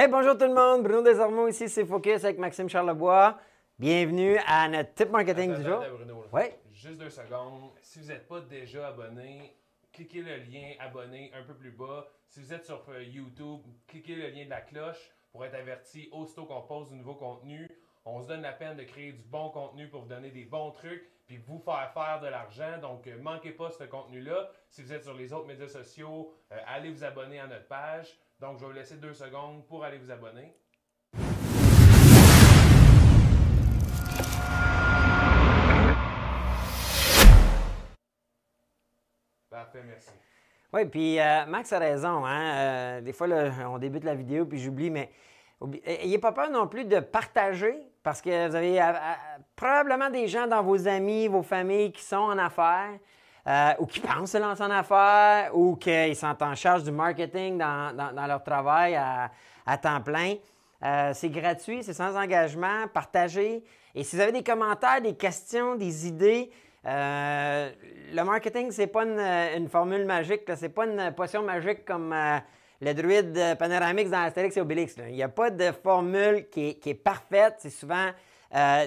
Hey, bonjour tout le monde. Bruno Desormeaux ici, c'est Focus avec Maxime Charlebois. Bienvenue à notre tip marketing du jour. Attends, Bruno, là. Ouais. Juste deux secondes. Si vous n'êtes pas déjà abonné, cliquez le lien abonné un peu plus bas. Si vous êtes sur euh, YouTube, cliquez le lien de la cloche pour être averti aussitôt qu'on pose du nouveau contenu. On se donne la peine de créer du bon contenu pour vous donner des bons trucs puis vous faire faire de l'argent. Donc, euh, manquez pas ce contenu-là. Si vous êtes sur les autres médias sociaux, euh, allez vous abonner à notre page. Donc, je vais vous laisser deux secondes pour aller vous abonner. Parfait, merci. Oui, puis euh, Max a raison. Hein? Euh, des fois, on débute la vidéo, puis j'oublie, mais oublie- ayez pas peur non plus de partager, parce que vous avez euh, probablement des gens dans vos amis, vos familles qui sont en affaires, euh, ou qui pensent se lancer en affaires, ou qu'ils sont en charge du marketing dans, leur travail à, temps plein. Euh, c'est gratuit, c'est sans engagement. Partagez. Et si vous avez des commentaires, des questions, des idées, euh, le marketing, c'est pas une, formule magique, c'est pas une potion magique comme euh, le druide Panoramix dans Astérix et Obélix. Il n'y a pas de formule qui est, parfaite. C'est souvent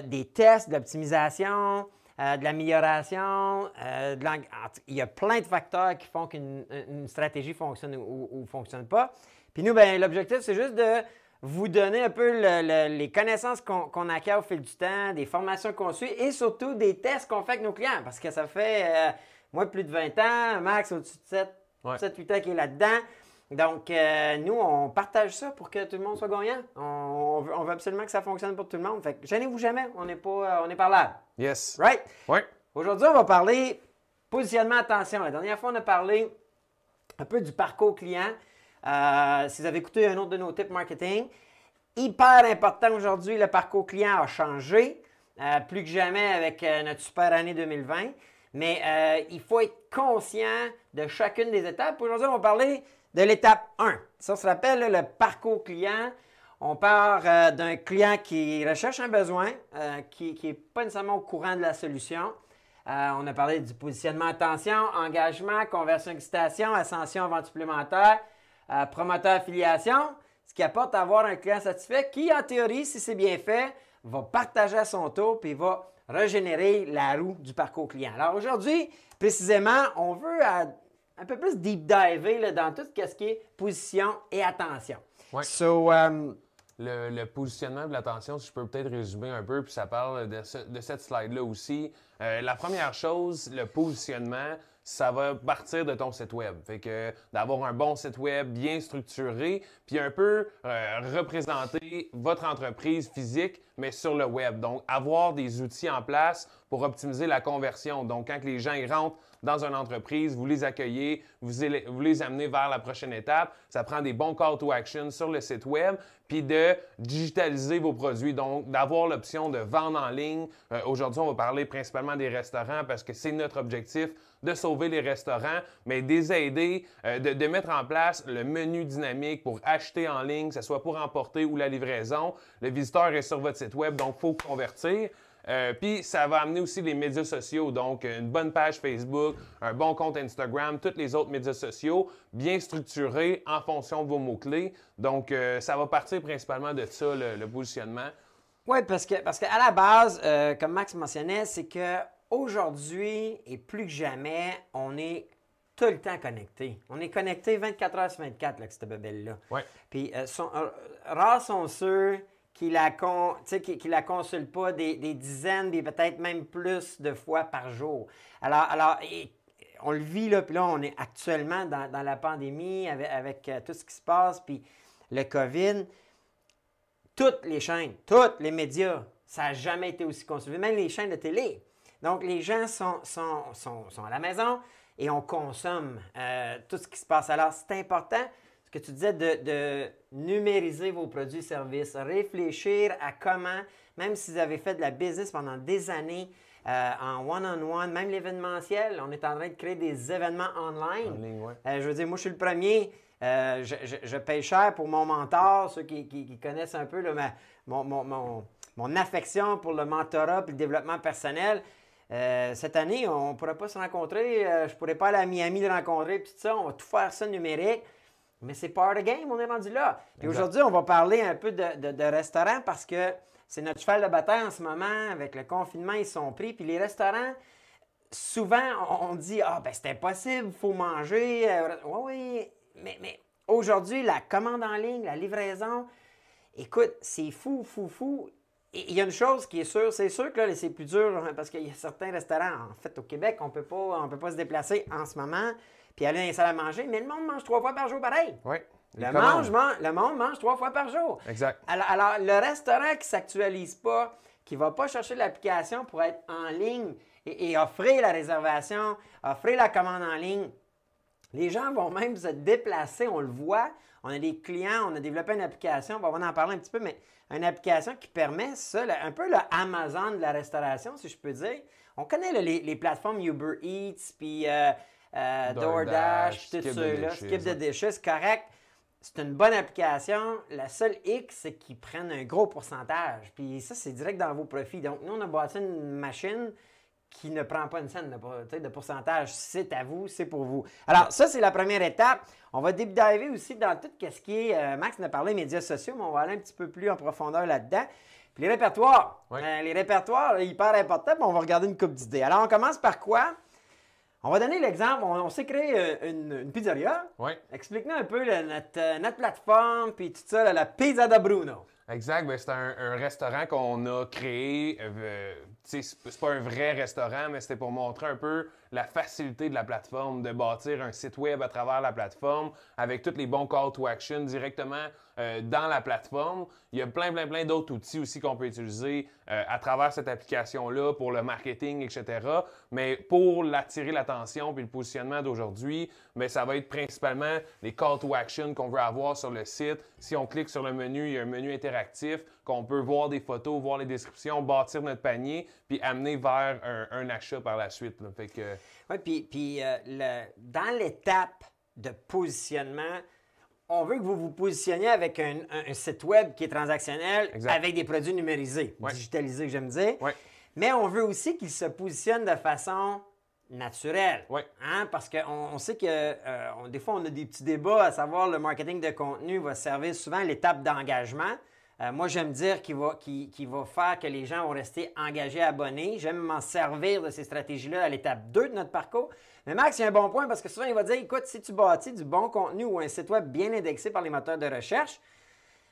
des tests, de l'optimisation, euh, de l'amélioration. euh, de il y a plein de facteurs qui font qu'une une stratégie fonctionne ou ne fonctionne pas. Puis nous, ben, l'objectif, c'est juste de vous donner un peu le- le- les connaissances qu'on acquiert au fil du temps, des formations qu'on suit et surtout des tests qu'on fait avec nos clients. Parce que ça fait, euh, moi, plus de 20 ans, Max, au-dessus de 7, Ouais. 8 ans qui est là-dedans. Donc, euh, nous, on partage ça pour que tout le monde soit gagnant. On, on veut, on veut absolument que ça fonctionne pour tout le monde. Fait que gênez-vous jamais, on n'est pas, euh, on est parlable. Yes. Right? Ouais. Aujourd'hui, on va parler positionnement attention. La dernière fois, on a parlé un peu du parcours client. Euh, si vous avez écouté un autre de nos tips marketing, hyper important aujourd'hui, le parcours client a changé, euh, plus que jamais avec notre super année 2020. Mais il faut être conscient de chacune des étapes. Aujourd'hui, on va parler de l'étape 1. Ça se rappelle le parcours client. On part euh, d'un client qui recherche un besoin, euh, qui n'est pas nécessairement au courant de la solution. Euh, on a parlé du positionnement attention, engagement, conversion excitation, ascension, vente supplémentaire, promoteur affiliation, ce qui apporte à avoir un client satisfait qui, en théorie, si c'est bien fait, va partager à son tour puis va régénérer la roue du parcours client. Alors aujourd'hui, précisément, on veut un peu plus deep diver là, dans tout ce qui est position et attention. Ouais. So, euh, Le, le positionnement de l'attention, si je peux peut-être résumer un peu, puis ça parle de, ce- de cette slide-là aussi. Euh, la première chose, le positionnement, ça va partir de ton site web. Fait que d'avoir un bon site web bien structuré, puis un peu euh, représenter votre entreprise physique, mais sur le web. Donc, avoir des outils en place pour optimiser la conversion. Donc, quand les gens rentrent dans une entreprise, vous les accueillez, vous, les- amenez vers la prochaine étape. Ça prend des bons call to action sur le site web, puis de digitaliser vos produits. Donc, d'avoir l'option de vendre en ligne. Euh, Aujourd'hui, on va parler principalement des restaurants parce que c'est notre objectif de sauver les restaurants, mais de les aider, euh, de, de mettre en place le menu dynamique pour acheter en ligne, que ce soit pour emporter ou la livraison. Le visiteur est sur votre site web, donc il faut convertir. Euh, Puis ça va amener aussi les médias sociaux, donc une bonne page Facebook, un bon compte Instagram, tous les autres médias sociaux, bien structurés en fonction de vos mots-clés. Donc euh, ça va partir principalement de ça, le, le positionnement. Oui, parce que parce qu'à la base, euh, comme Max mentionnait, c'est que aujourd'hui et plus que jamais, on est tout le temps connecté. On est connecté 24 heures sur 24 là, avec cette bebelle-là. Ouais. Puis euh, sont- euh, rares sont ceux qui la, con, qui, qui la consultent pas des, des dizaines, puis peut-être même plus de fois par jour. Alors, alors on le vit, là, puis là, on est actuellement dans, dans la pandémie avec, avec, euh, tout ce qui se passe, puis le COVID toutes les chaînes, tous les médias, ça n'a jamais été aussi consulté, même les chaînes de télé. Donc, les gens sont, sont, sont, à la maison et on consomme euh, tout ce qui se passe. Alors, c'est important, que tu disais, de, de numériser vos produits et services, réfléchir à comment, même si vous avez fait de la business pendant des années, euh, en one-on-one, même l'événementiel, on est en train de créer des événements online. En ligne, ouais. Euh, je veux dire, moi, je suis le premier. euh, je, je- je paye cher pour mon mentor, ceux qui, qui- qui connaissent un peu là, ma- mon, mon- mon- mon affection pour le mentorat et le développement personnel. Euh, cette année, on ne pourra pas se rencontrer. euh, je ne pourrais pas aller à Miami le rencontrer, puis tout ça. On va tout faire ça numérique. Mais c'est part of the game, on est rendu là. Puis aujourd'hui, on va parler un peu de, de, de restaurants parce que c'est notre cheval de bataille en ce moment. Avec le confinement, ils sont pris. Puis les restaurants, souvent, on dit Ah, ben c'est impossible, il faut manger. oui, oui. Mais, mais aujourd'hui, la commande en ligne, la livraison, écoute, c'est fou, fou, fou. Et il y a une chose qui est sûre, c'est sûr que là, c'est plus dur hein, parce qu'il y a certains restaurants, en fait, au Québec, on peut pas, on peut pas se déplacer en ce moment puis aller dans les salles à manger, mais le monde mange trois fois par jour pareil. Oui. Le, mange, man- le monde mange trois fois par jour. Exact. Alors, alors, le restaurant qui ne s'actualise pas, qui ne va pas chercher l'application pour être en ligne et, et offrir la réservation, offrir la commande en ligne, les gens vont même se déplacer, on le voit. On a des clients, on a développé une application, on va en parler un petit peu, mais une application qui permet ça, un peu le Amazon de la restauration, si je peux dire. On connaît là, les, les plateformes Uber Eats, puis euh, euh, DoorDash, tout Skip the ça, là, Dishes, Skip ouais. Dishes, correct. C'est une bonne application. La seule X, c'est qu'ils prennent un gros pourcentage. Puis ça, c'est direct dans vos profits. Donc, nous, on a bâti une machine qui ne prend pas une scène de, de pourcentage. C'est à vous, c'est pour vous. Alors, ça, c'est la première étape. On va deep diver aussi dans tout ce qui est. euh, Max nous a parlé médias sociaux, mais on va aller un petit peu plus en profondeur là-dedans. Puis les répertoires. Oui. Euh, les répertoires, hyper important, puis on va regarder une coupe d'idées. Alors, on commence par quoi? On va donner l'exemple. On, on s'est créé euh, une, une pizzeria. Oui. Explique-nous un peu notre, euh, notre plateforme, puis tout ça, la Pizza da Bruno. Exact. Ben, c'est un, un restaurant qu'on a créé. euh, c'est pas un vrai restaurant, mais c'était pour montrer un peu la facilité de la plateforme, de bâtir un site web à travers la plateforme avec tous les bons call to action directement euh, dans la plateforme. Il y a plein, plein, plein d'autres outils aussi qu'on peut utiliser euh, à travers cette application-là pour le marketing, etc. Mais pour l'attirer l'attention puis le positionnement d'aujourd'hui, mais ça va être principalement les call to action qu'on veut avoir sur le site. Si on clique sur le menu, il y a un menu interactif qu'on peut voir des photos, voir les descriptions, bâtir notre panier, puis amener vers un, achat par la suite. là. Oui, puis, euh, dans l'étape de positionnement, on veut que vous vous positionniez avec un, un- un site web qui est transactionnel, Exact. avec des produits numérisés, Ouais. digitalisés, j'aime dire. Ouais. Mais on veut aussi qu'il se positionne de façon naturelle. Ouais. Hein, Parce qu'on on sait que euh, on- des fois, on a des petits débats à savoir le marketing de contenu va servir souvent à l'étape d'engagement. Euh, moi, j'aime dire qu'il va, va faire que les gens vont rester engagés, abonnés. J'aime m'en servir de ces stratégies-là à l'étape 2 de notre parcours. Mais Max, il y a un bon point parce que souvent, il va dire écoute, si tu bâtis du bon contenu ou un site web bien indexé par les moteurs de recherche,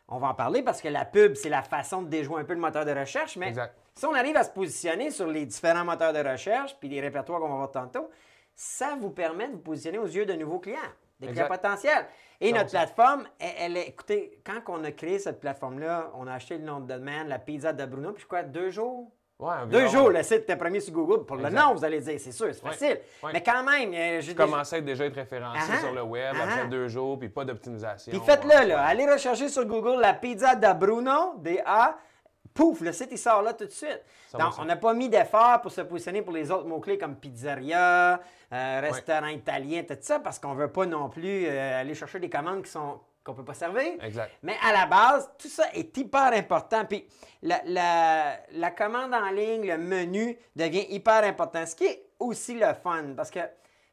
on va en parler parce que la pub, c'est la façon de déjouer un peu le moteur de recherche. Mais Exact. si on arrive à se positionner sur les différents moteurs de recherche puis les répertoires qu'on va voir tantôt, ça vous permet de vous positionner aux yeux de nouveaux clients, des clients potentiels. Et notre plateforme, elle, elle est. Écoutez, quand on a créé cette plateforme-là, on a acheté le nom de domaine, la pizza de Bruno, puis je crois deux jours. Ouais, Deux jours, le site était premier sur Google. Pour le nom, vous allez dire, c'est sûr, c'est Ouais. facile. Ouais. Mais quand même, euh, j'ai Je déjà- commençais à déjà être référencé Ah, sur le web ah. après deux jours, puis pas d'optimisation. Puis faites-le, là. Allez rechercher sur Google la pizza da Bruno, D-A. Pouf, le site, il sort là tout de suite. Ça Donc, on n'a pas mis d'effort pour se positionner pour les autres mots-clés comme pizzeria, euh, restaurant italien, tout ça, parce qu'on ne veut pas non plus euh, aller chercher des commandes qui sont qu'on ne peut pas servir. Exact. Mais à la base, tout ça est hyper important. Puis la, la- la commande en ligne, le menu devient hyper important. Ce qui est aussi le fun, parce que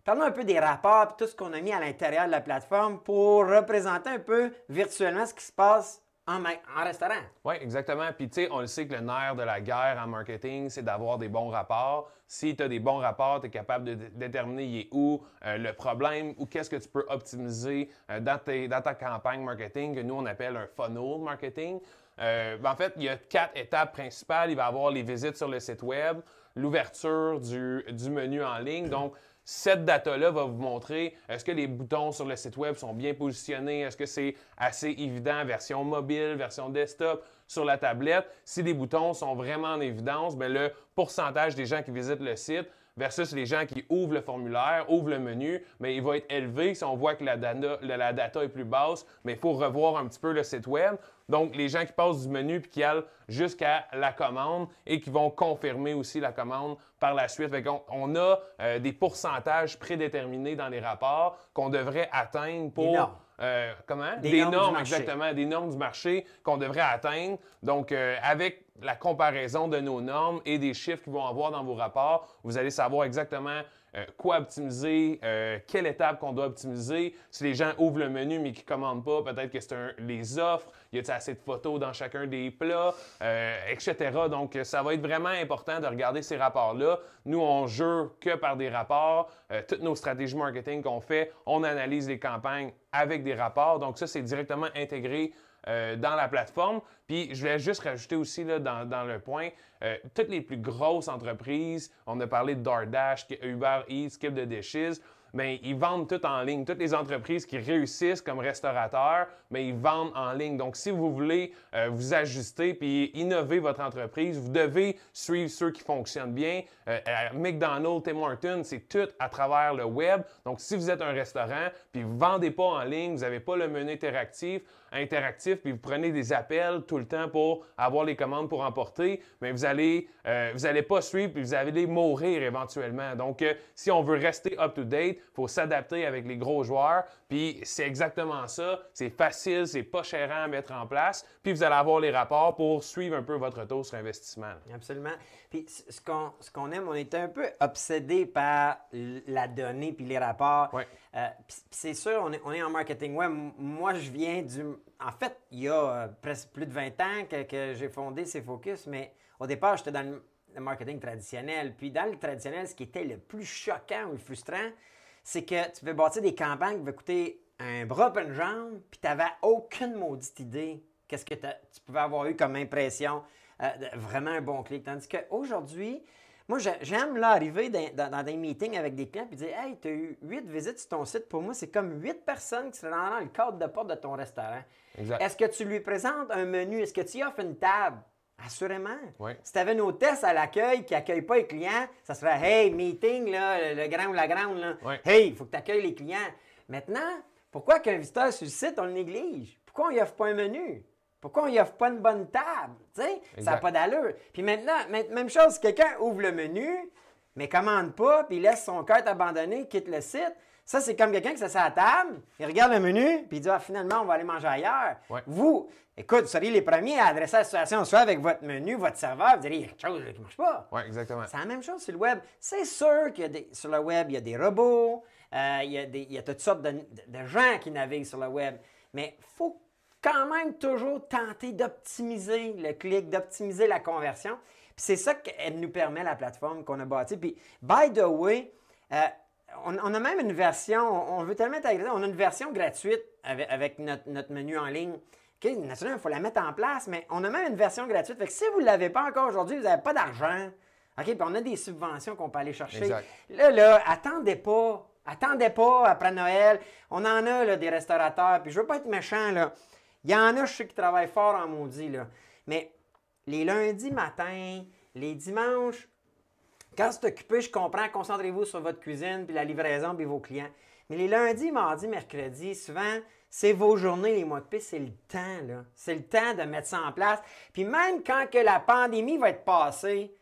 parlons un peu des rapports et tout ce qu'on a mis à l'intérieur de la plateforme pour représenter un peu virtuellement ce qui se passe en, en restaurant. Oui, exactement. Puis, tu sais, on le sait que le nerf de la guerre en marketing, c'est d'avoir des bons rapports. Si tu as des bons rapports, tu es capable de dé- déterminer est où euh, le problème ou qu'est-ce que tu peux optimiser euh, dans, tes- dans ta campagne marketing, que nous, on appelle un funnel marketing. Euh, ben, en fait, il y a quatre étapes principales. Il va y avoir les visites sur le site web, l'ouverture du, du menu en ligne. Donc, cette data-là va vous montrer est-ce que les boutons sur le site web sont bien positionnés, est-ce que c'est assez évident, version mobile, version desktop, sur la tablette. Si les boutons sont vraiment en évidence, bien, le pourcentage des gens qui visitent le site versus les gens qui ouvrent le formulaire, ouvrent le menu, mais il va être élevé si on voit que la data, est plus basse, mais il faut revoir un petit peu le site web. Donc, les gens qui passent du menu puis qui allent jusqu'à la commande et qui vont confirmer aussi la commande par la suite. Qu'on- on a euh, des pourcentages prédéterminés dans les rapports qu'on devrait atteindre pour... euh, comment? Des normes exactement, des normes du marché qu'on devrait atteindre. Donc, euh, avec la comparaison de nos normes et des chiffres qu'ils vont avoir dans vos rapports. Vous allez savoir exactement euh, quoi optimiser, quelle étape qu'on doit optimiser. Si les gens ouvrent le menu mais qu'ils ne commandent pas, peut-être que c'est les offres, y a assez de photos dans chacun des plats, euh, etc. Donc, ça va être vraiment important de regarder ces rapports-là. Nous, on jure que par des rapports. toutes nos stratégies marketing qu'on fait, on analyse les campagnes avec des rapports. Donc, ça, c'est directement intégré euh, dans la plateforme. Puis je vais juste rajouter aussi là, dans, le point, euh, toutes les plus grosses entreprises, on a parlé de DoorDash, Uber Eats, Skip de Dishes, mais ils vendent tout en ligne. Toutes les entreprises qui réussissent comme restaurateurs, mais ils vendent en ligne. Donc, si vous voulez euh, vous ajuster puis innover votre entreprise, vous devez suivre ceux qui fonctionnent bien. Euh, McDonald's, Tim Hortons, c'est tout à travers le web. Donc, si vous êtes un restaurant puis vous vendez pas en ligne, vous n'avez pas le menu interactif, interactif, puis vous prenez des appels tout le temps pour avoir les commandes pour emporter, mais vous allez, euh, vous pas suivre, puis vous allez mourir éventuellement. Donc, si on veut rester up-to-date, il faut s'adapter avec les gros joueurs. Puis c'est exactement ça. C'est facile, c'est pas cher à mettre en place. Puis vous allez avoir les rapports pour suivre un peu votre taux sur investissement. Absolument. Puis ce qu'on, ce qu'on aime, on est un peu obsédé par la donnée puis les rapports. Oui. Euh, puis c'est sûr, on est, on est en marketing web. Moi, je viens du. En fait, il y a euh, presque plus de 20 ans que, que j'ai fondé ces Focus, mais au départ, j'étais dans le marketing traditionnel. Puis dans le traditionnel, ce qui était le plus choquant ou frustrant, c'est que tu veux bâtir des campagnes qui vont coûter un bras et une jambe, puis tu n'avais aucune maudite idée qu'est-ce que tu pouvais avoir eu comme impression. Euh, vraiment un bon clic. Tandis qu'aujourd'hui, moi, j'aime là arriver dans, des meetings avec des clients et dire Hey, tu as eu huit visites sur ton site. Pour moi, c'est comme huit personnes qui sont dans le cadre de porte de ton restaurant. Est-ce que tu lui présentes un menu? Est-ce que tu offres une table? Assurément. Si tu avais une hôtesse à l'accueil qui n'accueille pas les clients, ça serait Hey, meeting, là, le grand ou la grande, là. Hey, il faut que tu accueilles les clients. Maintenant, pourquoi qu'un visiteur sur le site, on le néglige? Pourquoi on n'y offre pas un menu? Pourquoi on n'y offre pas une bonne table? ça n'a pas d'allure. Puis maintenant, même chose, si quelqu'un ouvre le menu, mais commande pas, puis laisse son carte abandonné, quitte le site, ça, c'est comme quelqu'un qui s'assied à la table, il regarde le menu, puis il dit ah, finalement, on va aller manger ailleurs. Vous, écoute, vous seriez les premiers à adresser la situation soit avec votre menu, votre serveur, vous direz il y a quelque chose qui ne marche pas. Oui, exactement. C'est la même chose sur le web. C'est sûr que sur le web, il y a des robots, euh, il, y a il, y a toutes sortes de, gens qui naviguent sur le web, mais il faut quand même toujours tenter d'optimiser le clic, d'optimiser la conversion. Puis c'est ça qu'elle nous permet, la plateforme qu'on a bâtie. Puis, by the way, euh, on, a même une version, on veut tellement être agréable, on a une version gratuite avec, notre, menu en ligne. naturellement, il faut la mettre en place, mais on a même une version gratuite. Fait que si vous ne l'avez pas encore aujourd'hui, vous n'avez pas d'argent. OK, puis on a des subventions qu'on peut aller chercher. Là, là, attendez pas. Attendez pas après Noël. On en a là, des restaurateurs, puis je veux pas être méchant, là. Il y en a, je sais, qui travaillent fort en maudit, là. Mais les lundis matin, les dimanches, quand c'est occupé, je comprends, concentrez-vous sur votre cuisine, puis la livraison, puis vos clients. Mais les lundis, mardis, mercredis, souvent, c'est vos journées, les mois de paix, c'est le temps, là. C'est le temps de mettre ça en place. Puis même quand que la pandémie va être passée,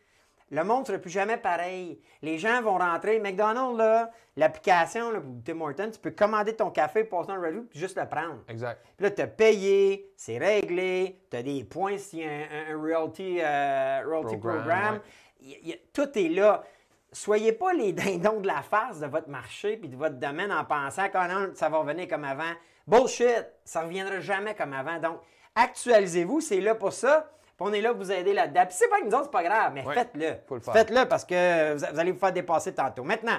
le monde ne sera plus jamais pareil. Les gens vont rentrer. McDonald's, là, l'application, Tim Hortons, tu peux commander ton café, passer dans le review, puis juste le prendre. Exact. Puis là, tu as payé, c'est réglé, tu as des points s'il y a un, royalty, euh, program tout est là. Soyez pas les dindons de la face de votre marché puis de votre domaine en pensant que ah ça va revenir comme avant. Bullshit! Ça ne reviendra jamais comme avant. Donc, actualisez-vous, c'est là pour ça. Puis on est là pour vous aider là-dedans. Puis c'est pas une zone, c'est pas grave, mais faites-le. Faites-le parce que vous allez vous faire dépasser tantôt. Maintenant,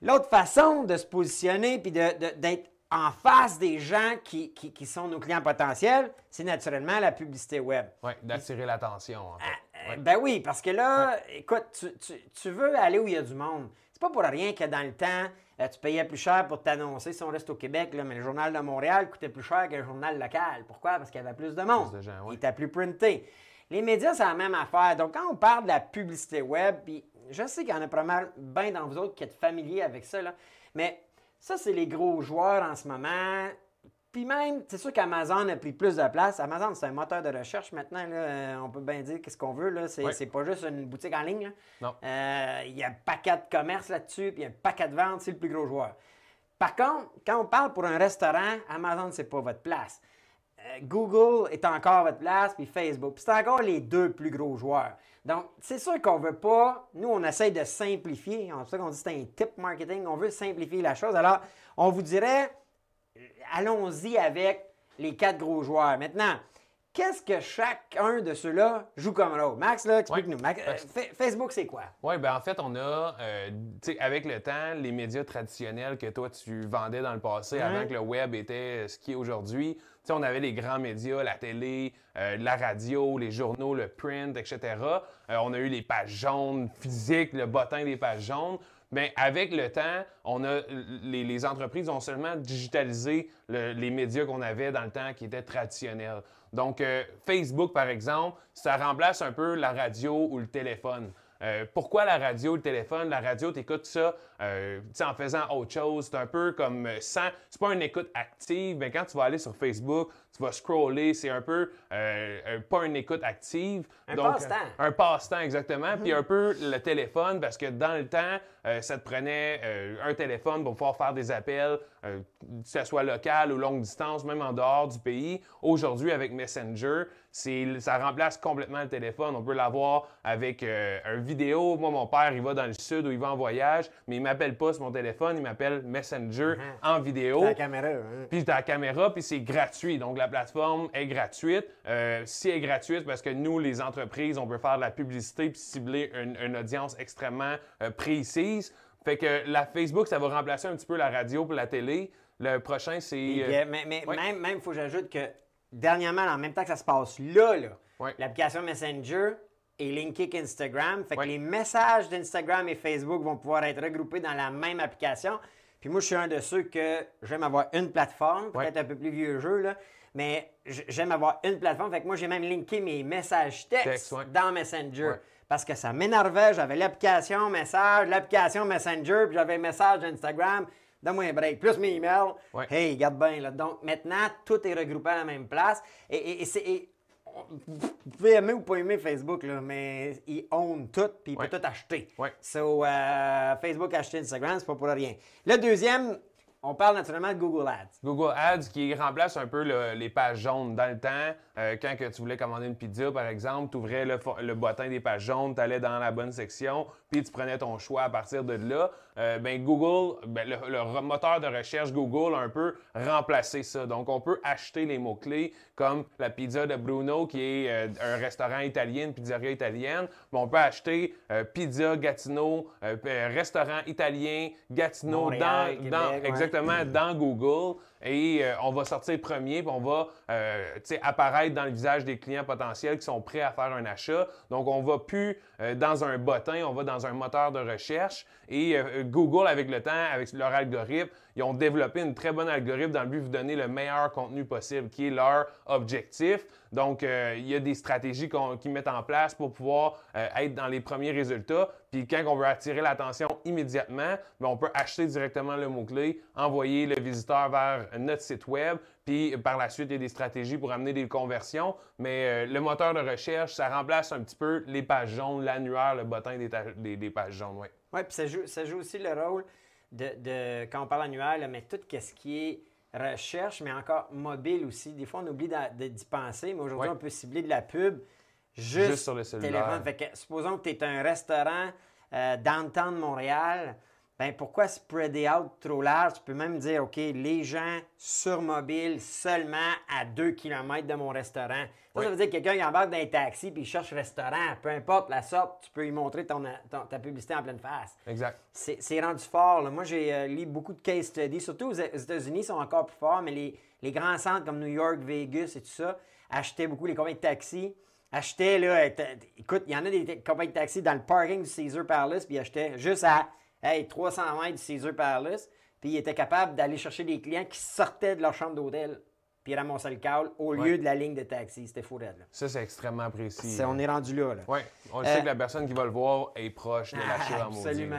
l'autre façon de se positionner puis d'être en face des gens qui, sont nos clients potentiels, c'est naturellement la publicité web. Oui, d'attirer l'attention. En fait. Ben oui, parce que là, écoute, tu, veux aller où il y a du monde. C'est pas pour rien que dans le temps, euh, tu payais plus cher pour t'annoncer si on reste au Québec, mais le journal de Montréal coûtait plus cher qu'un journal local. Pourquoi? Parce qu'il y avait plus de monde. Plus de gens, Il était plus printé. Les médias, c'est la même affaire. Donc, quand on parle de la publicité web, puis je sais qu'il y en a pas mal bien dans vous autres qui êtes familiers avec ça, mais ça, c'est les gros joueurs en ce moment. Puis même, c'est sûr qu'Amazon a pris plus de place. Amazon, c'est un moteur de recherche maintenant. Euh, on peut bien dire qu'est-ce qu'on veut. Là. C'est, pas juste une boutique en ligne. Non. Euh, il y a un paquet de commerce là-dessus, puis il y a un paquet de ventes, c'est le plus gros joueur. Par contre, quand on parle pour un restaurant, Amazon, c'est pas votre place. Euh, Google est encore votre place, puis Facebook. Puis c'est encore les deux plus gros joueurs. Donc, c'est sûr qu'on veut pas. Nous, on essaye de simplifier. C'est pour ça qu'on dit que c'est un tip marketing. On veut simplifier la chose. Alors, on vous dirait, allons-y avec les quatre gros joueurs. Maintenant, qu'est-ce que chacun de ceux-là joue comme rôle? Max, là, explique-nous. Euh, Fa- Facebook, c'est quoi? Oui, ben en fait, on a, euh, avec le temps, les médias traditionnels que toi, tu vendais dans le passé, avant que le web était ce qui est aujourd'hui. Tu sais, on avait les grands médias, la télé, euh, la radio, les journaux, le print, etc. Euh, on a eu les pages jaunes physiques, le bottin des pages jaunes. Mais avec le temps, on a, les, entreprises ont seulement digitalisé le- les médias qu'on avait dans le temps qui étaient traditionnels. Donc, euh, Facebook, par exemple, ça remplace un peu la radio ou le téléphone. Euh, pourquoi la radio ou le téléphone? La radio, tu écoutes ça euh, en faisant autre chose. C'est un peu comme euh, sans. C'est pas une écoute active, mais quand tu vas aller sur Facebook, tu vas scroller. C'est un peu euh, pas une écoute active. Un passe-temps. un passe-temps, exactement. Puis un peu le téléphone, parce que dans le temps, euh, ça te prenait euh, un téléphone pour pouvoir faire des appels, que ce soit local ou longue distance, même en dehors du pays. Aujourd'hui, avec Messenger, c'est, ça remplace complètement le téléphone. On peut l'avoir avec un vidéo. Moi, mon père, il va dans le sud ou il va en voyage, mais il m'appelle pas sur mon téléphone, il m'appelle Messenger en vidéo. La caméra. hein? Puis t'as la caméra, puis c'est gratuit. Donc la plateforme est gratuite. Euh, si elle est gratuite, parce que nous, les entreprises, on peut faire de la publicité puis cibler une, une audience extrêmement euh, précise. Fait que la Facebook, ça va remplacer un petit peu la radio pour la télé. Le prochain, c'est. euh, mais mais ouais. même, il faut que j'ajoute que dernièrement, en même temps que ça se passe là, Ouais. l'application Messenger est linkée qu'Instagram. Fait que les messages d'Instagram et Facebook vont pouvoir être regroupés dans la même application. Puis moi, je suis un de ceux que j'aime avoir une plateforme, peut-être un peu plus vieux jeu, là, mais j'aime avoir une plateforme. Fait que moi, j'ai même linké mes messages textes Texte, ouais. dans Messenger. Ouais. Parce que ça m'énervait. J'avais l'application message, l'application Messenger, puis j'avais message d'Instagram. Donne-moi un break. Plus mes emails. Ouais. Hey, garde bien. Là. Donc, maintenant, tout est regroupé à la même place. Et, et- et c'est. vous pouvez aimer ou pas aimer Facebook, là, mais ils own tout, puis ils Ouais. peuvent tout acheter. Ouais. So, euh, Facebook acheter Instagram, c'est pas pour rien. Le deuxième, on parle naturellement de Google Ads. Google Ads qui remplace un peu le- les pages jaunes dans le temps. Euh, quand que tu voulais commander une pizza, par exemple, tu ouvrais le, le bottin des pages jaunes, tu allais dans la bonne section, puis tu prenais ton choix à partir de là. Euh, ben, Google, ben, le, moteur de recherche Google a un peu remplacé ça. Donc, on peut acheter les mots-clés comme la pizza de Bruno, qui est euh, un restaurant italien, une pizzeria italienne. Mais on peut acheter euh, pizza Gatineau, restaurant italien Gatineau Montréal, dans, dans- Québec, ouais. exactement dans Google et euh, on va sortir premier puis on va euh, apparaître dans le visage des clients potentiels qui sont prêts à faire un achat. Donc on va plus euh, dans un bottin, on va dans un moteur de recherche et Google avec le temps, avec leur algorithme, ils ont développé une très bonne algorithme dans le but de vous donner le meilleur contenu possible qui est leur objectif. Donc euh, il y a des stratégies qu'ils mettent en place pour pouvoir euh, être dans les premiers résultats. Puis quand on veut attirer l'attention immédiatement, ben, on peut acheter directement le mot-clé, envoyer le visiteur vers notre site web, puis par la suite, il y a des stratégies pour amener des conversions. Mais euh, le moteur de recherche, ça remplace un petit peu les pages jaunes, l'annuaire, le bottin des, pages jaunes. Oui, puis ça joue, ça joue aussi le rôle de, de- quand on parle annuel, là, mais tout ce qui est recherche, mais encore mobile aussi. Des fois, on oublie d'y penser, mais aujourd'hui, on peut cibler de la pub juste, Juste sur le téléphone. Fait que, supposons que tu es un restaurant euh, downtown de Montréal, ben pourquoi spreader out trop large? Tu peux même dire, OK, les gens sur mobile seulement à 2 km de mon restaurant. Ça, ça veut dire que quelqu'un qui embarque dans un taxi puis il cherche restaurant, peu importe la sorte, tu peux lui montrer ton, ton- ta publicité en pleine face. Exact. C'est rendu fort. là. Moi, j'ai euh, lu beaucoup de case studies, surtout aux, États-Unis, ils sont encore plus forts, mais les, les grands centres comme New York, Vegas et tout ça achetaient beaucoup les compagnies de taxi. Achetaient, là, écoute, il y en a des compagnies de taxi dans le parking du Caesar Palace, puis achetaient juste à hey, 300 mètres du Caesar Palace, puis ils étaient capables d'aller chercher des clients qui sortaient de leur chambre d'hôtel, puis ils ramassaient le call au lieu Ouais. de la ligne de taxi. C'était fou là. Ça, c'est extrêmement précis. On est rendu là. là. Oui, on Euh, sait que la personne qui va le voir est proche de en maudit, Absolument.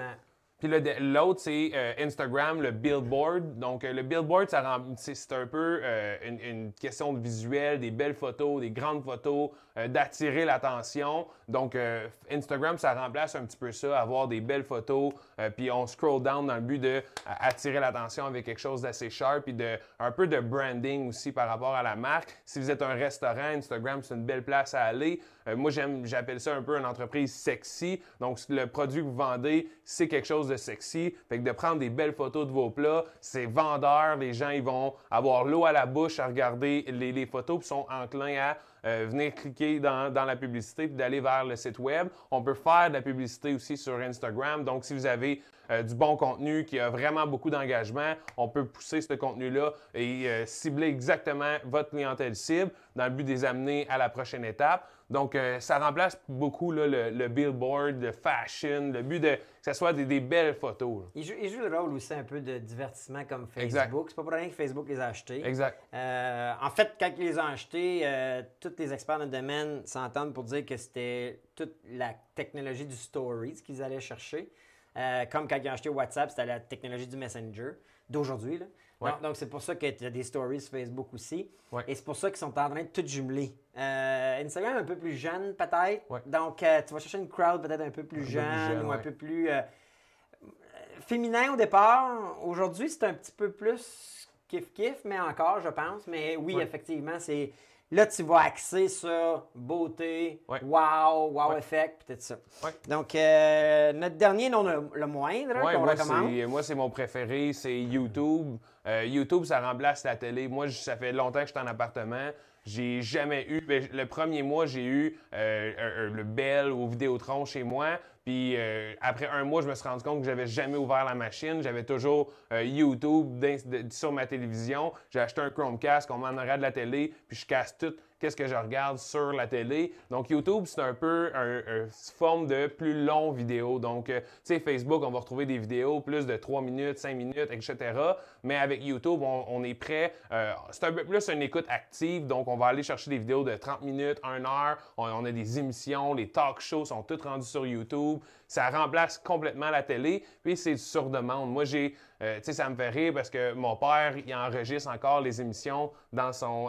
Ouais. Puis l'autre, c'est euh, Instagram, le billboard. Donc, euh, le billboard, ça c'est un peu euh, une, question de visuel, des belles photos, des grandes photos, d'attirer l'attention. Donc, Instagram, ça remplace un petit peu ça, avoir des belles photos. Euh, puis on scroll down dans le but de euh, l'attention avec quelque chose d'assez sharp, puis de un peu de branding aussi par rapport à la marque. Si vous êtes un restaurant, Instagram, c'est une belle place à aller. Euh, moi, j'aime, j'appelle ça un peu une entreprise sexy. Donc, le produit que vous vendez, c'est quelque chose de sexy. Fait que de prendre des belles photos de vos plats, c'est vendeur. Les gens, ils vont avoir l'eau à la bouche à regarder les, les photos, puis sont enclins à euh, venir cliquer dans, dans la publicité, puis d'aller vers le site web. On peut faire de la publicité aussi sur Instagram. Donc, si vous avez euh, du bon contenu qui a vraiment beaucoup d'engagement, on peut pousser ce contenu-là et euh, cibler exactement votre clientèle cible dans le but de les amener à la prochaine étape. Donc, euh, ça remplace beaucoup là, le, le billboard, le fashion, le but de que ce soit des, des belles photos. là. Il joue, il joue le rôle aussi un peu de divertissement comme. Facebook. C'est pas pour rien que Facebook les a achetés. Exact. Euh, en fait, quand ils les ont achetés, euh, tous les experts dans le domaine s'entendent pour dire que c'était toute la technologie du Stories qu'ils allaient chercher. Euh, comme quand ils ont acheté WhatsApp, c'était la technologie du Messenger d'aujourd'hui. Ouais. Donc, c'est pour ça qu'il y a des stories sur Facebook aussi. Ouais. Et c'est pour ça qu'ils sont en train de tout jumeler. Euh, Instagram un peu plus jeune peut-être. Ouais. Donc euh, tu vas chercher une crowd peut-être un peu plus peu plus jeune ou un peu plus euh, féminin au départ. Aujourd'hui, c'est un petit peu plus kiff-kiff, mais encore, je pense. Mais oui, effectivement, c'est. Là, tu vas axer sur beauté, wow, wow effect, peut-être ça. Donc, euh, notre dernier, non le, le moindre, Ouais, qu'on recommande. moi, c'est mon préféré, c'est YouTube. Euh, YouTube, ça remplace la télé. Moi, je- ça fait longtemps que je suis en appartement. J'ai jamais eu. ben, le premier mois, j'ai eu euh, le Bell au Vidéotron chez moi. Puis euh, après un mois, je me suis rendu compte que j'avais jamais ouvert la machine. J'avais toujours euh, YouTube sur ma télévision. J'ai acheté un Chromecast, on m'en aurait de la télé, puis je casse tout. Qu'est-ce que je regarde sur la télé? Donc, YouTube, c'est un peu un, un- forme de plus long vidéo. Donc, euh, tu sais, Facebook, on va retrouver des vidéos plus de 3 minutes, 5 minutes, etc. Mais avec YouTube, on, est prêt. c'est un peu plus une écoute active. Donc, on va aller chercher des vidéos de 30 minutes, 1 heure. On, on a des émissions, les talk shows sont toutes rendus sur YouTube. Ça remplace complètement la télé. Puis, c'est sur demande. Moi, j'ai. euh, tu sais, ça me fait rire parce que mon père, il enregistre encore les émissions dans son,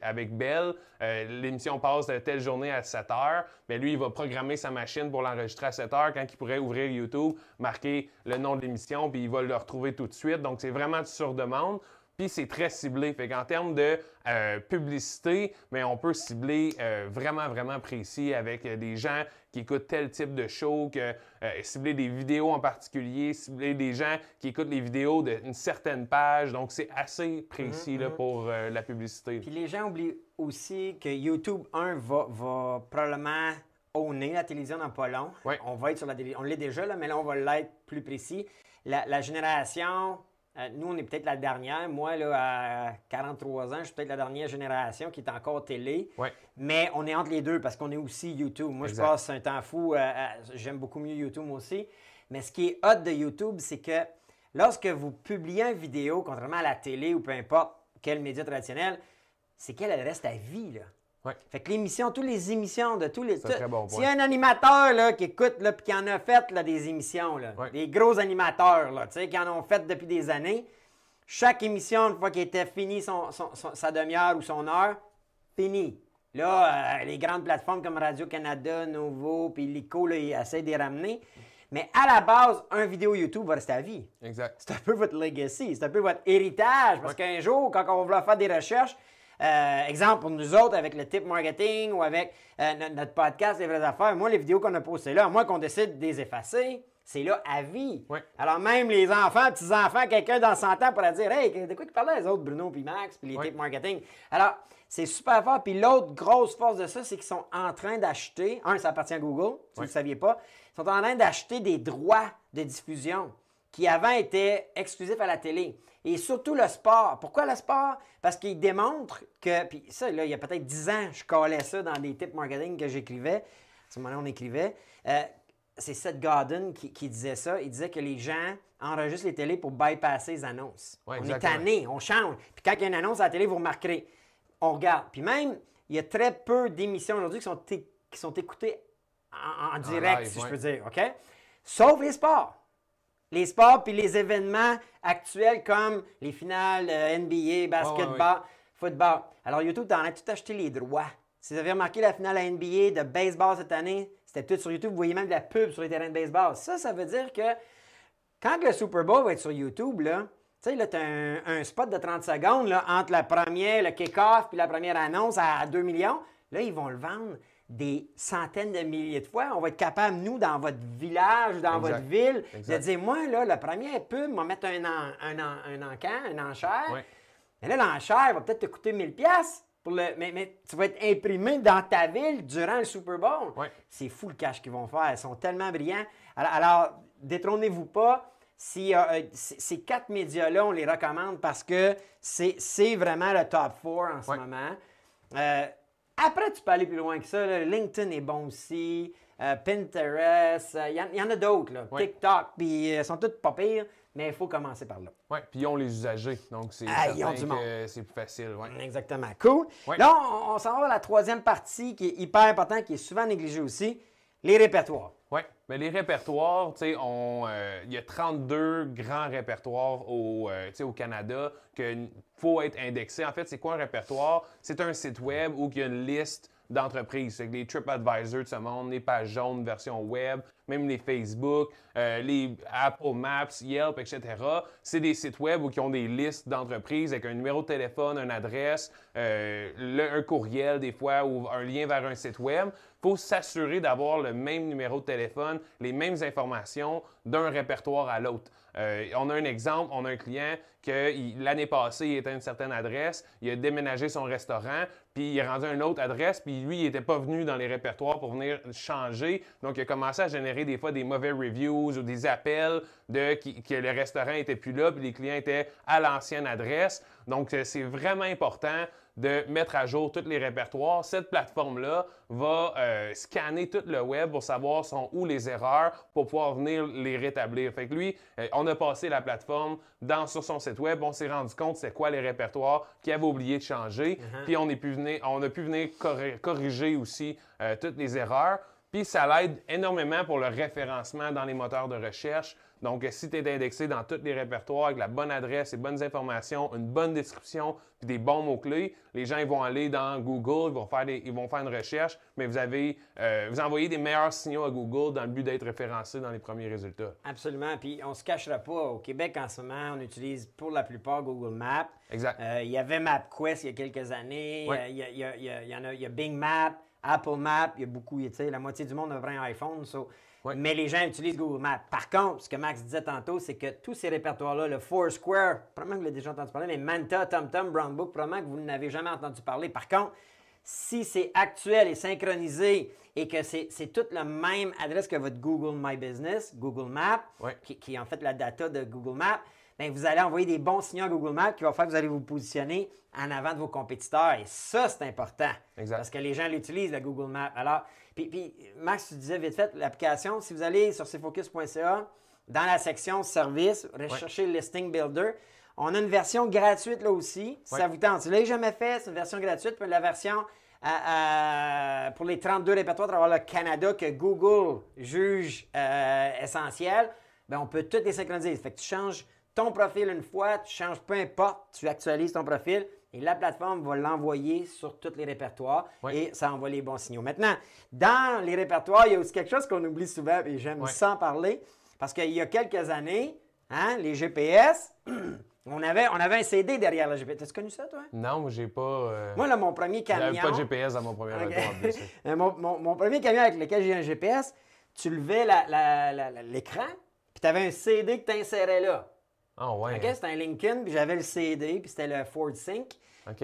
avec Bell. Euh, L'émission passe de telle journée à 7 heures. Mais lui, il va programmer sa machine pour l'enregistrer à 7 heures quand il pourrait ouvrir YouTube, marquer le nom de l'émission, puis il va le retrouver tout de suite. Donc, c'est vraiment sur demande. Puis c'est très ciblé. Fait qu'en termes de euh, publicité, mais on peut cibler euh, vraiment, vraiment précis avec euh, des gens qui écoutent tel type de show, que, cibler des vidéos en particulier, cibler des gens qui écoutent les vidéos d'une certaine page. Donc c'est assez précis là, pour euh, la publicité. Puis les gens oublient aussi que YouTube, un, va, va probablement owner la télévision dans pas long. Ouais. On va être sur la télévision. On l'est déjà, là, mais là, on va l'être plus précis. La, la génération, euh, nous, on est peut-être la dernière. Moi, là, à 43 ans, je suis peut-être la dernière génération qui est encore télé. Ouais. Mais on est entre les deux parce qu'on est aussi YouTube. Moi, Exact. je passe un temps fou. euh, J'aime beaucoup mieux YouTube aussi. Mais ce qui est hot de YouTube, c'est que lorsque vous publiez une vidéo, contrairement à la télé ou peu importe quel média traditionnel, c'est qu'elle elle reste à vie. Là. Ouais. Fait que l'émission, toutes les émissions de tous les. C'est très bon y a un animateur là, qui écoute là, puis qui en a fait là, des émissions, là, Ouais. des gros animateurs là, qui en ont fait depuis des années, chaque émission, une fois qu'il était fini son, son- son- sa demi-heure ou son heure, fini. Là, euh, les grandes plateformes comme Radio-Canada, Novo, puis Lico, là, ils essaient de les ramener. Mais à la base, un vidéo YouTube va rester à vie. Exact. C'est un peu votre legacy, c'est un peu votre héritage. Parce qu'un jour, quand on va faire des recherches, euh, exemple pour nous autres avec le tip marketing ou avec euh, notre, notre podcast Les vraies affaires, moi, les vidéos qu'on a postées là, à moins qu'on décide de les effacer, c'est là à vie. Alors même les enfants, petits-enfants, quelqu'un dans 100 ans pourra dire Hey, de quoi ils parlaient les autres, Bruno puis Max, puis les Ouais. tips marketing? Alors, c'est super fort. Puis l'autre grosse force de ça, c'est qu'ils sont en train d'acheter, un, ça appartient à Google, si vous ne le saviez pas, ils sont en train d'acheter des droits de diffusion qui avant étaient exclusifs à la télé. Et surtout le sport. Pourquoi le sport? Parce qu'ils démontrent que, puis ça, là, il y a peut-être 10 ans, je collais ça dans des tips marketing que j'écrivais. À ce moment-là, on écrivait. Euh, c'est Seth Godin qui, qui disait ça. Il disait que les gens enregistrent les télés pour bypasser les annonces. Ouais, on est tanné, on change. Puis quand il y a une annonce à la télé, vous remarquerez, on regarde. Puis même, il y a très peu d'émissions aujourd'hui qui sont, qui sont écoutées en, en direct, live, si ouais. je peux dire, OK? Sauf les sports. Les sports puis les événements actuels comme les finales euh, NBA, basketball, football. Alors, YouTube, t'en as tout acheté les droits. Si vous avez remarqué la finale à NBA de baseball cette année, c'était tout sur YouTube. Vous voyez même de la pub sur les terrains de baseball. Ça, ça veut dire que quand le Super Bowl va être sur YouTube, là, tu sais, là, tu as un, spot de 30 secondes là, entre la première, le kick-off, puis la première annonce à 2 millions. Là, ils vont le vendre des centaines de milliers de fois. On va être capable, nous, dans votre village, dans votre ville, de dire, moi, là, la première pub, va mettre un, un, un, encan, un enchère. Mais là, l'enchère va peut-être te coûter 1000 pièces. Pour le, mais, mais, tu vas être imprimé dans ta ville durant le Super Bowl. C'est fou le cash qu'ils vont faire. Ils sont tellement brillants. Alors, alors détrônez-vous pas. Si, euh, ces quatre médias-là, on les recommande parce que c'est vraiment le top 4 en ce moment. Euh, après, tu peux aller plus loin que ça. LinkedIn est bon aussi. Euh, Pinterest, il y, en a d'autres. TikTok, puis ils sont tous pas pires, mais il faut commencer par là. Oui, puis ils ont les usagers, donc c'est ah, c'est plus facile. Exactement. Cool. Là, on, on s'en va à la troisième partie qui est hyper importante, qui est souvent négligée aussi, les répertoires. Oui, mais les répertoires, euh, il y a 32 grands répertoires au, euh, au Canada qu'il faut être indexé. En fait, c'est quoi un répertoire? C'est un site web où il y a une liste d'entreprises. C'est les TripAdvisor de ce monde, les pages jaunes version web, même les Facebook, euh, les Apple Maps, Yelp, etc. C'est des sites web où ils ont des listes d'entreprises avec un numéro de téléphone, une adresse, euh, un courriel des fois ou un lien vers un site web. Il faut s'assurer d'avoir le même numéro de téléphone, les mêmes informations d'un répertoire à l'autre. Euh, on a un exemple, on a un client que l'année passée, il était à une certaine adresse, il a déménagé son restaurant, puis il est rendu à une autre adresse, puis lui, il n'était pas venu dans les répertoires pour venir changer. Donc, il a commencé à générer des fois des mauvais reviews ou des appels de que le restaurant n'était plus là, puis les clients étaient à l'ancienne adresse. Donc, euh, c'est vraiment important de mettre à jour tous les répertoires. Cette plateforme-là va euh, scanner tout le web pour savoir sont où les erreurs pour pouvoir venir les rétablir. Fait que lui, euh, on a passé la plateforme dans, sur son site web, on s'est rendu compte c'est quoi les répertoires qu'il avait oublié de changer, uh-huh. puis on, est pu venir, on a pu venir corriger aussi euh, toutes les erreurs. Puis ça l'aide énormément pour le référencement dans les moteurs de recherche. Donc, si tu es indexé dans tous les répertoires avec la bonne adresse, les bonnes informations, une bonne description, puis des bons mots-clés, les gens ils vont aller dans Google, ils vont faire, ils vont faire une recherche, mais vous avez, euh, vous envoyez des meilleurs signaux à Google dans le but d'être référencé dans les premiers résultats. Absolument. Puis on se cachera pas. Au Québec, en ce moment, on utilise pour la plupart Google Maps. Exact. Euh, il y avait MapQuest il y a quelques années. il, y a, y en a, il y a Bing Maps, Apple Maps. Il y a beaucoup, tu sais, la moitié du monde a un iPhone. Mais les gens utilisent Google Maps. Par contre, ce que Max disait tantôt, c'est que tous ces répertoires-là, le Foursquare, probablement que vous l'avez déjà entendu parler, mais Manta, TomTom, Brownbook, probablement que vous n'avez jamais entendu parler. Par contre, si c'est actuel et synchronisé et que c'est toute la même adresse que votre Google My Business, Google Maps, qui, est en fait la data de Google Maps, bien, vous allez envoyer des bons signaux à Google Maps qui va faire que vous allez vous positionner en avant de vos compétiteurs. Et ça, c'est important. Parce que les gens l'utilisent, la Google Maps. Alors, puis, Max, tu disais vite fait, l'application, si vous allez sur cfocus.ca, dans la section service, recherchez le Listing Builder. On a une version gratuite là aussi, si ça vous tente. Si vous ne l'avez jamais fait, c'est une version gratuite. Puis la version pour les 32 répertoires à travers le Canada que Google juge euh, essentiel, ben on peut toutes les synchroniser. Fait que tu changes ton profil une fois, tu changes peu importe, tu actualises ton profil, et la plateforme va l'envoyer sur tous les répertoires et ça envoie les bons signaux. Maintenant, dans les répertoires, il y a aussi quelque chose qu'on oublie souvent et j'aime sans parler parce qu'il y a quelques années, hein, les GPS, on avait, on avait un CD derrière le GPS. T'as connu ça, toi? Non, moi, j'ai pas. Euh, moi, là, mon premier camion. J'avais pas de GPS dans mon premier okay. Mon, mon, premier camion avec lequel j'ai un GPS, tu levais l'écran, puis tu avais un CD que tu insérais là. Ah ouais. OK, c'était un Lincoln, puis j'avais le CD, puis c'était le Ford Sync.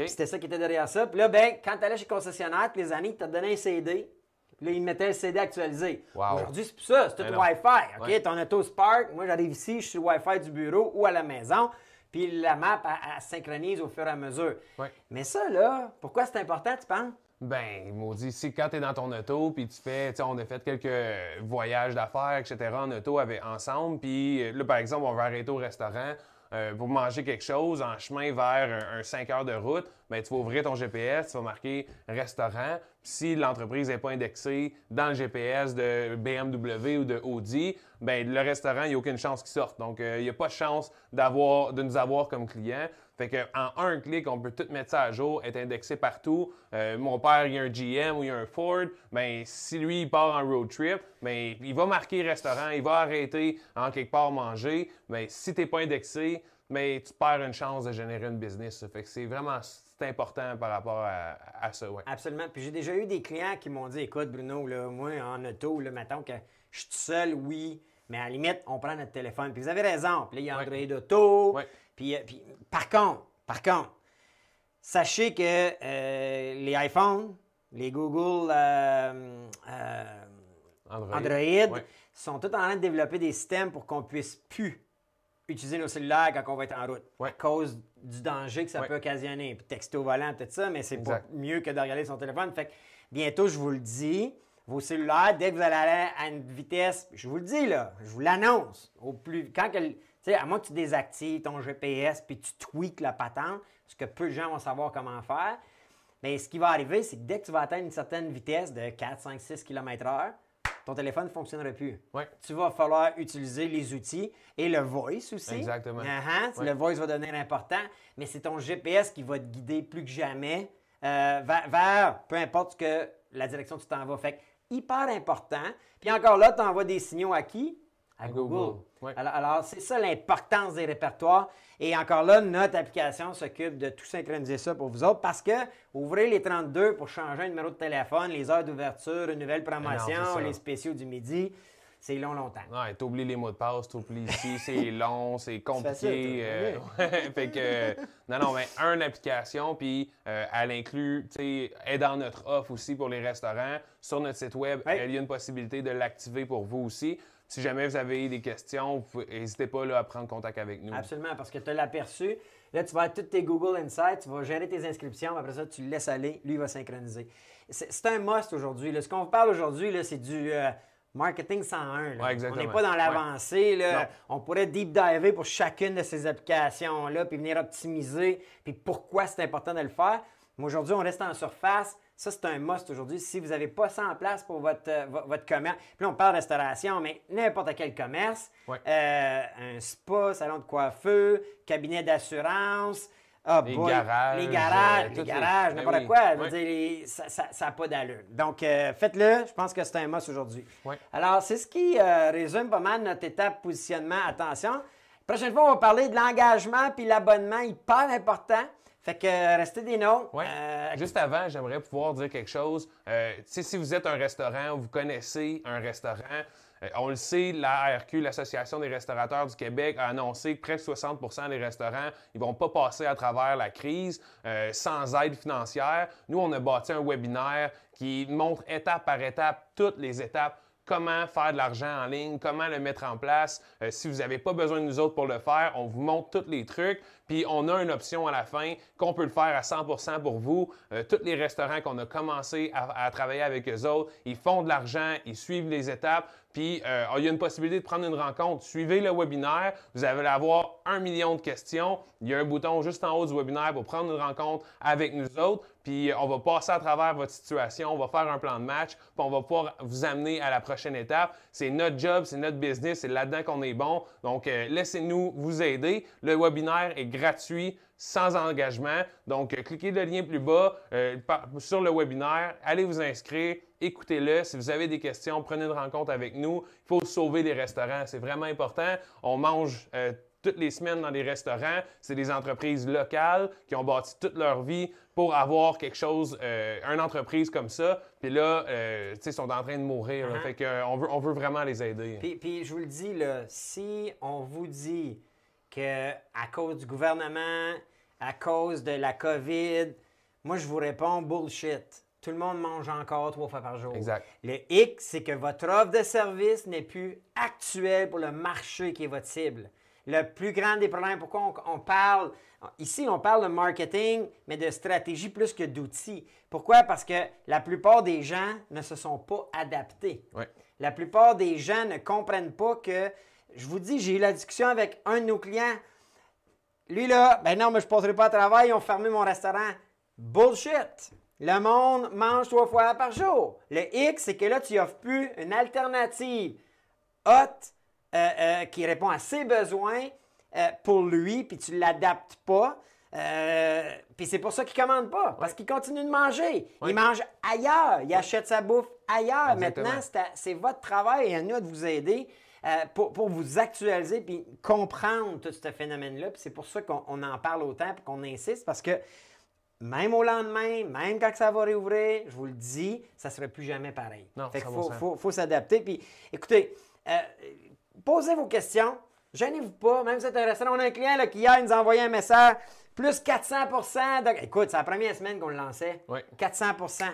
C'était ça qui était derrière ça. Puis là, ben, quand tu allais chez le concessionnaire, les années, ils te donnaient un CD. Puis là, ils mettaient le CD actualisé. Aujourd'hui, c'est plus ça, c'est tout ben Wi-Fi. OK? Ton auto Spark, moi, j'arrive ici, je suis le Wi-Fi du bureau ou à la maison. Puis la map, elle, synchronise au fur et à mesure. Mais ça, là, pourquoi c'est important, tu penses? Ben, maudit, si quand tu es dans ton auto, puis tu fais, tu on a fait quelques voyages d'affaires, etc., en auto avec, ensemble, puis là, par exemple, on va arrêter au restaurant, euh, pour manger quelque chose en chemin vers un, 5 heures de route, ben, tu vas ouvrir ton GPS, tu vas marquer restaurant. Si l'entreprise n'est pas indexée dans le GPS de BMW ou de Audi, ben, le restaurant, il n'y a aucune chance qu'il sorte. Donc, euh, il n'y a pas de chance de nous avoir comme client. Fait qu'en un clic, on peut tout mettre ça à jour, être indexé partout. Euh, mon père, il y a un GM ou il a un Ford. Ben, si lui, il part en road trip, ben, il va marquer restaurant, il va arrêter en quelque part manger. Ben, si tu n'es pas indexé, ben, tu perds une chance de générer une business. Fait c'est vraiment important par rapport à, ça. Ouais. Absolument. Puis j'ai déjà eu des clients qui m'ont dit Écoute, Bruno, là, moi, en auto, là, mettons que je suis tout seul, oui, mais à la limite, on prend notre téléphone. Puis vous avez raison. Puis là, il y a Android Auto. Puis, euh, puis, par contre, par contre, sachez que euh, les iPhones, les Google euh, Android, sont tous en train de développer des systèmes pour qu'on puisse plus utiliser nos cellulaires quand on va être en route à cause du danger que ça peut occasionner. Puis texto volant, tout ça, mais c'est pas mieux que de regarder son téléphone. Fait que bientôt, je vous le dis, vos cellulaires, dès que vous allez aller à une vitesse, je vous le dis là, je vous l'annonce, au plus quand que, à moins que tu désactives ton GPS puis tu tweaks la patente, ce que peu de gens vont savoir comment faire, mais ce qui va arriver, c'est que dès que tu vas atteindre une certaine vitesse de 4, 5, 6 km/h, ton téléphone ne fonctionnera plus. Tu vas falloir utiliser les outils et le voice aussi. Exactement. Uh-huh. Le voice va devenir important, mais c'est ton GPS qui va te guider plus que jamais euh, vers, peu importe que la direction que tu t'en vas. Fait hyper important. Puis encore là, tu envoies des signaux à qui? À Google. Alors, c'est ça l'importance des répertoires. Et encore là, notre application s'occupe de tout synchroniser ça pour vous autres parce que ouvrez les 32 pour changer un numéro de téléphone, les heures d'ouverture, une nouvelle promotion, les spéciaux du midi. C'est long, longtemps. Ouais, t'oublies les mots de passe, t'oublies ici, c'est long, c'est compliqué. Euh, fait que, non, non, mais une application, puis euh, elle inclut, tu sais, est dans notre offre aussi pour les restaurants. Sur notre site web, il y a une possibilité de l'activer pour vous aussi. Si jamais vous avez des questions, n'hésitez pas là, à prendre contact avec nous. Absolument, parce que tu l'as aperçu. Là, tu vas avoir tous tes Google Insights, tu vas gérer tes inscriptions, après ça, tu le laisses aller, lui, il va synchroniser. C'est un must aujourd'hui. Ce qu'on vous parle aujourd'hui, c'est du euh, marketing 101. on n'est pas dans l'avancée. On pourrait deep diver pour chacune de ces applications-là, puis venir optimiser, puis pourquoi c'est important de le faire. Mais aujourd'hui, on reste en surface. Ça, c'est un must aujourd'hui. Si vous n'avez pas ça en place pour votre, euh, votre commerce, puis là, on parle restauration, mais n'importe quel commerce, euh, un spa, salon de coiffeur, cabinet d'assurance, ah, les, garages, les garages. les garages, n'importe quoi. ça n'a pas d'allure. Donc, euh, faites-le. Je pense que c'est un must aujourd'hui. Alors, c'est ce qui résume pas mal notre étape positionnement. Attention. prochaine fois, on va parler de l'engagement puis l'abonnement, hyper important. Fait que euh, restez des noms. Euh, Juste avant, j'aimerais pouvoir dire quelque chose. Euh, si vous êtes un restaurant ou vous connaissez un restaurant, on le sait, la ARQ, l'Association des restaurateurs du Québec, a annoncé que près de 60% des restaurants ne vont pas passer à travers la crise sans aide financière. Nous, on a bâti un webinaire qui montre étape par étape toutes les étapes comment faire de l'argent en ligne, comment le mettre en place. si vous n'avez pas besoin de nous autres pour le faire, on vous montre tous les trucs. Puis on a une option à la fin qu'on peut le faire à 100% pour vous. Euh, tous les restaurants qu'on a commencé à, travailler avec eux autres, ils font de l'argent, ils suivent les étapes. Puis euh, il y a une possibilité de prendre une rencontre. Suivez le webinaire, vous allez avoir un million de questions. Il y a un bouton juste en haut du webinaire pour prendre une rencontre avec nous autres. Puis euh, on va passer à travers votre situation, on va faire un plan de match, puis on va pouvoir vous amener à la prochaine étape. C'est notre job, c'est notre business, c'est là-dedans qu'on est bon. Donc laissez-nous vous aider. Le webinaire est gratuit, sans engagement. Donc, euh, cliquez le lien plus bas euh, sur le webinaire, allez vous inscrire, écoutez-le. Si vous avez des questions, prenez une rencontre avec nous. Il faut sauver les restaurants, c'est vraiment important. On mange euh, toutes les semaines dans les restaurants. C'est des entreprises locales qui ont bâti toute leur vie pour avoir quelque chose, une entreprise comme ça. Puis là, tu sais, ils sont en train de mourir. Uh-huh. Fait qu'on veut, on veut vraiment les aider. Puis, puis je vous le dis, là, si on vous dit que à cause du gouvernement, à cause de la COVID, moi je vous réponds bullshit. Tout le monde mange encore trois fois par jour. Exact. Le X, c'est que votre offre de service n'est plus actuelle pour le marché qui est votre cible. Le plus grand des problèmes, pourquoi on, parle, ici on parle de marketing, mais de stratégie plus que d'outils. Pourquoi? Parce que la plupart des gens ne se sont pas adaptés. La plupart des gens ne comprennent pas que je vous dis, j'ai eu la discussion avec un de nos clients. lui là, ben non, mais je ne passerai pas à travail, ils ont fermé mon restaurant. Bullshit! Le monde mange trois fois par jour. Le X, c'est que là, tu offres plus une alternative haute euh, euh, qui répond à ses besoins euh, pour lui, puis tu ne l'adaptes pas. puis c'est pour ça qu'il ne commande pas, parce qu'il continue de manger. Il mange ailleurs, il achète sa bouffe ailleurs. Maintenant, c'est votre travail et à nous de vous aider. pour, vous actualiser puis comprendre tout ce phénomène-là. Puis c'est pour ça qu'on en parle autant et qu'on insiste parce que même au lendemain, même quand ça va réouvrir, je vous le dis, ça ne serait plus jamais pareil. Non, fait faut, faut, s'adapter. Puis écoutez, posez vos questions. Gênez-vous pas, même si c'est un restaurant. On a un client là, qui hier nous a envoyé un message, plus 400% Écoute, c'est la première semaine qu'on le lançait. 400%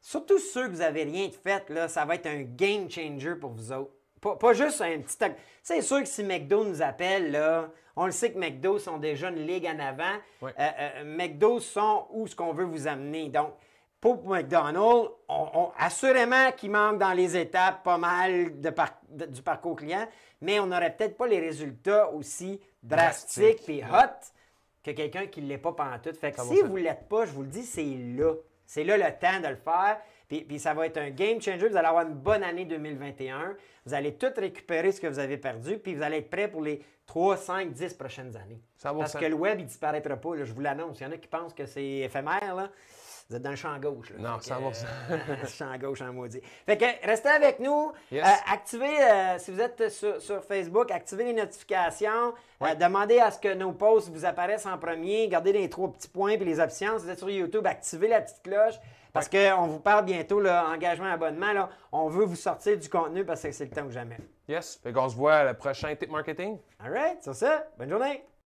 Surtout ceux que vous n'avez rien de fait, là, ça va être un game changer pour vous autres. Pas, juste un petit. C'est sûr que si McDo nous appelle, là, on le sait que McDo sont déjà une ligue en avant. Euh, euh, McDo sont où ce qu'on veut vous amener. Donc, pour McDonald's, assurément qu'il manque dans les étapes pas mal du parcours client, mais on n'aurait peut-être pas les résultats aussi drastiques et hot que quelqu'un qui ne l'est pas pendant tout. Fait que si vous ne l'êtes pas, je vous le dis, c'est là. C'est là le temps de le faire. Puis, puis, ça va être un game changer. Vous allez avoir une bonne année 2021. Vous allez tout récupérer ce que vous avez perdu. Puis vous allez être prêt pour les 3, 5, 10 prochaines années. Parce que le web, il ne disparaîtra pas. je vous l'annonce. Il y en a qui pensent que c'est éphémère. Là. Vous êtes dans le champ gauche. Là. Non, 100 euh, champ gauche en maudit. Fait que restez avec nous. Euh, activez, euh, si vous êtes sur, Facebook, activez les notifications. demandez à ce que nos posts vous apparaissent en premier. Gardez les trois petits points puis les options. Si vous êtes sur YouTube, activez la petite cloche. Parce qu'on vous parle bientôt, là, engagement, abonnement. Là, on veut vous sortir du contenu parce que c'est le temps ou jamais. Yes. Fait qu'on se voit à le prochain Tip Marketing. All right. Sur ça, bonne journée.